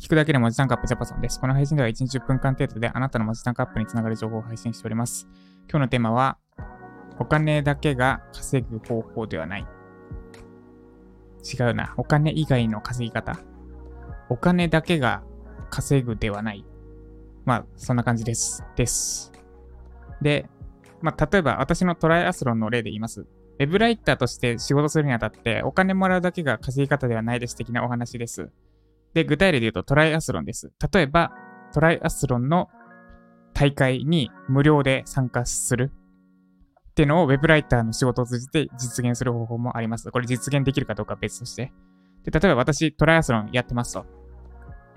聞くだけで文字タンクアップジャパソンです。この配信では1日10分間程度であなたの文字タンクアップにつながる情報を配信しております。今日のテーマは、お金だけが稼ぐ方法ではない。違うな。お金以外の稼ぎ方。お金だけが稼ぐではない。まあ、そんな感じです。です。で、まあ、例えば私のトライアスロンの例で言います。ウェブライターとして仕事するにあたって、お金もらうだけが稼ぎ方ではないです的なお話です。で、具体例で言うとトライアスロンです。例えば、トライアスロンの大会に無料で参加するっていうのを Web ライターの仕事を通じて実現する方法もあります。これ実現できるかどうかは別として。で、例えば私トライアスロンやってますと。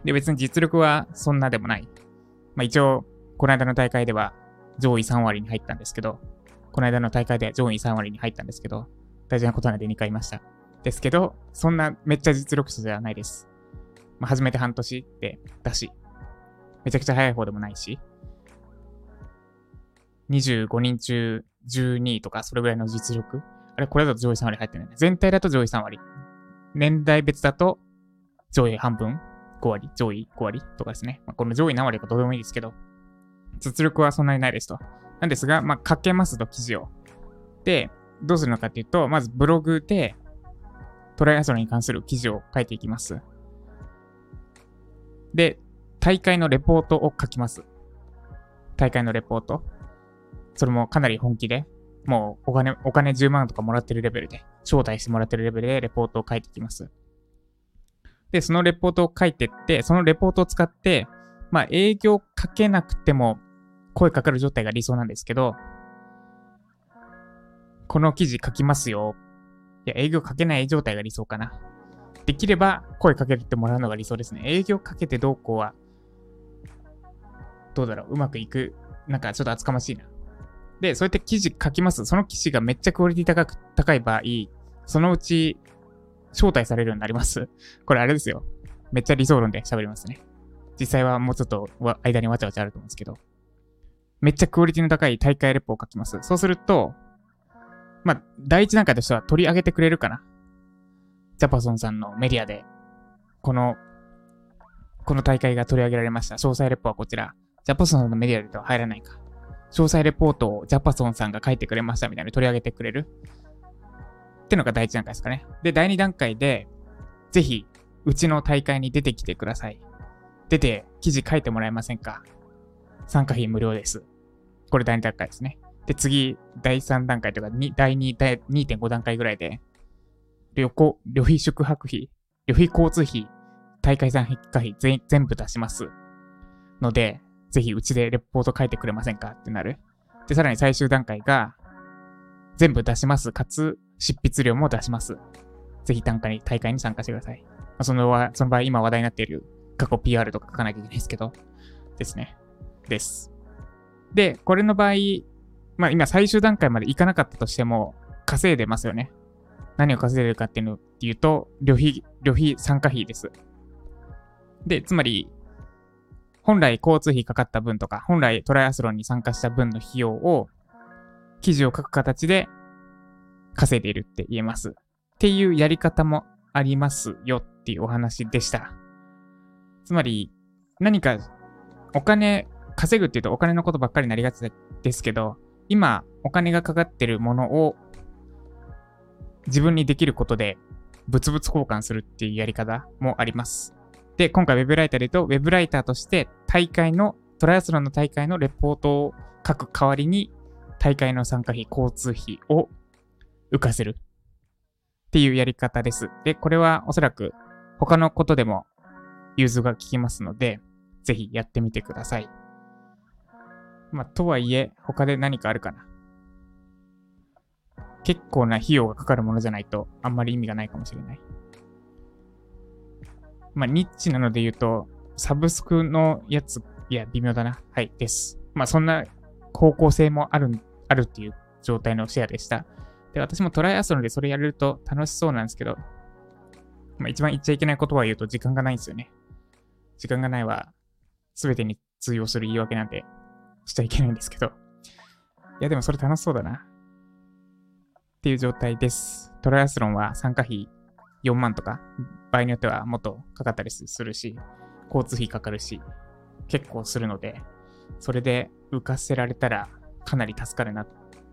で、別に実力はそんなでもない。まあ一応、この間の大会では上位3割に入ったんですけど、この間の大会で上位3割に入ったんですけど、大事なことなんで2回いました。ですけど、そんなめっちゃ実力者じゃないです。まあ、初めて半年ってだし、めちゃくちゃ早い方でもないし、25人中12位とかそれぐらいの実力。あれ、これだと上位3割入ってない。全体だと上位3割。年代別だと上位半分 ?5 割上位5割とかですね。まあ、この上位何割かどうでもいいですけど、実力はそんなにないですと。なんですが、まあ、書けますと、記事を。で、どうするのかっていうと、まずブログでトライアスロンに関する記事を書いていきます。で、大会のレポートを書きます。大会のレポート。それもかなり本気で、もうお金、お金10万とかもらってるレベルで、招待してもらってるレベルでレポートを書いていきます。で、そのレポートを書いてって、そのレポートを使って、まあ営業かけなくても声かかる状態が理想なんですけど、この記事書きますよ。いや、営業かけない状態が理想かな。できれば声かけてもらうのが理想ですね。営業かけてどうこうは、どうだろう、うまくいく。なんかちょっと厚かましいな。で、そうやって記事書きます。その記事がめっちゃクオリティ高く、高い場合、そのうち招待されるようになります。これあれですよ。めっちゃ理想論で喋りますね。実際はもうちょっと間にわちゃわちゃあると思うんですけど。めっちゃクオリティの高い大会レポを書きます。そうすると、まあ、第一段階としては取り上げてくれるかな。ジャパソンさんのメディアで、この、この大会が取り上げられました。詳細レポはこちら。ジャパソンさんのメディアでは入らないか。詳細レポートをジャパソンさんが書いてくれましたみたいに取り上げてくれる。ってのが第一段階ですかね。で、第二段階で、ぜひ、うちの大会に出てきてください。出て、記事書いてもらえませんか参加費無料です。これ第二段階ですね。で、次、第3段階とか、第2、第2.5段階ぐらいで、旅行、旅費宿泊費、旅費交通費、大会参加費全全部出します。ので、ぜひうちでレポート書いてくれませんかってなる。で、さらに最終段階が、全部出します。かつ、執筆料も出します。ぜひ単価に、大会に参加してください。まあ、そのその場合、今話題になっている過去 PR とか書かなきゃいけないですけど、ですね。です。で、これの場合、まあ今最終段階までいかなかったとしても、稼いでますよね。何を稼いでるかっていうのっていうと、旅費、旅費参加費です。で、つまり、本来交通費かかった分とか、本来トライアスロンに参加した分の費用を、記事を書く形で稼いでいるって言えます。っていうやり方もありますよっていうお話でした。つまり、何かお金稼ぐっていうとお金のことばっかりになりがちですけど、今お金がかかってるものを自分にできることで物々交換するっていうやり方もあります。で、今回 Web ライターで言うと、Web ライターとして大会の、トライアスロンの大会のレポートを書く代わりに、大会の参加費、交通費を浮かせるっていうやり方です。で、これはおそらく他のことでも融通が効きますので、ぜひやってみてください。まあ、とはいえ、他で何かあるかな。結構な費用がかかるものじゃないと、あんまり意味がないかもしれない。まあ、ニッチなので言うと、サブスクのやつ、いや、微妙だな。はい、です。まあ、そんな方向性もある、あるっていう状態のシェアでした。で、私もトライアスロンでそれやれると楽しそうなんですけど、まあ、一番言っちゃいけない言葉を言うと時間がないんですよね。時間がないは、すべてに通用する言い訳なんで、しちゃいけないんですけど。いや、でもそれ楽しそうだな。っていう状態です。トライアスロンは参加費4万とか、場合によってはもっとかかったりするし、交通費かかるし、結構するので、それで浮かせられたらかなり助かるなっ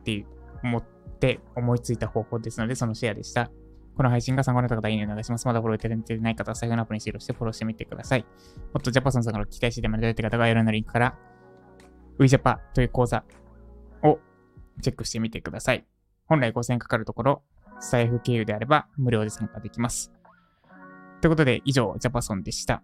て思って思いついた方法ですので、そのシェアでした。この配信が参考になった方、いいねお願いします。まだフォローいただいてない方は、最後のアプリにシールしてフォローしてみてください。もっとジャパソンさんから期待していただいた方が、概要欄のリンクから、ウィジャパという講座をチェックしてみてください。本来5000円かかるところ、財布経由であれば無料で参加できます。ということで、以上、ジャパソンでした。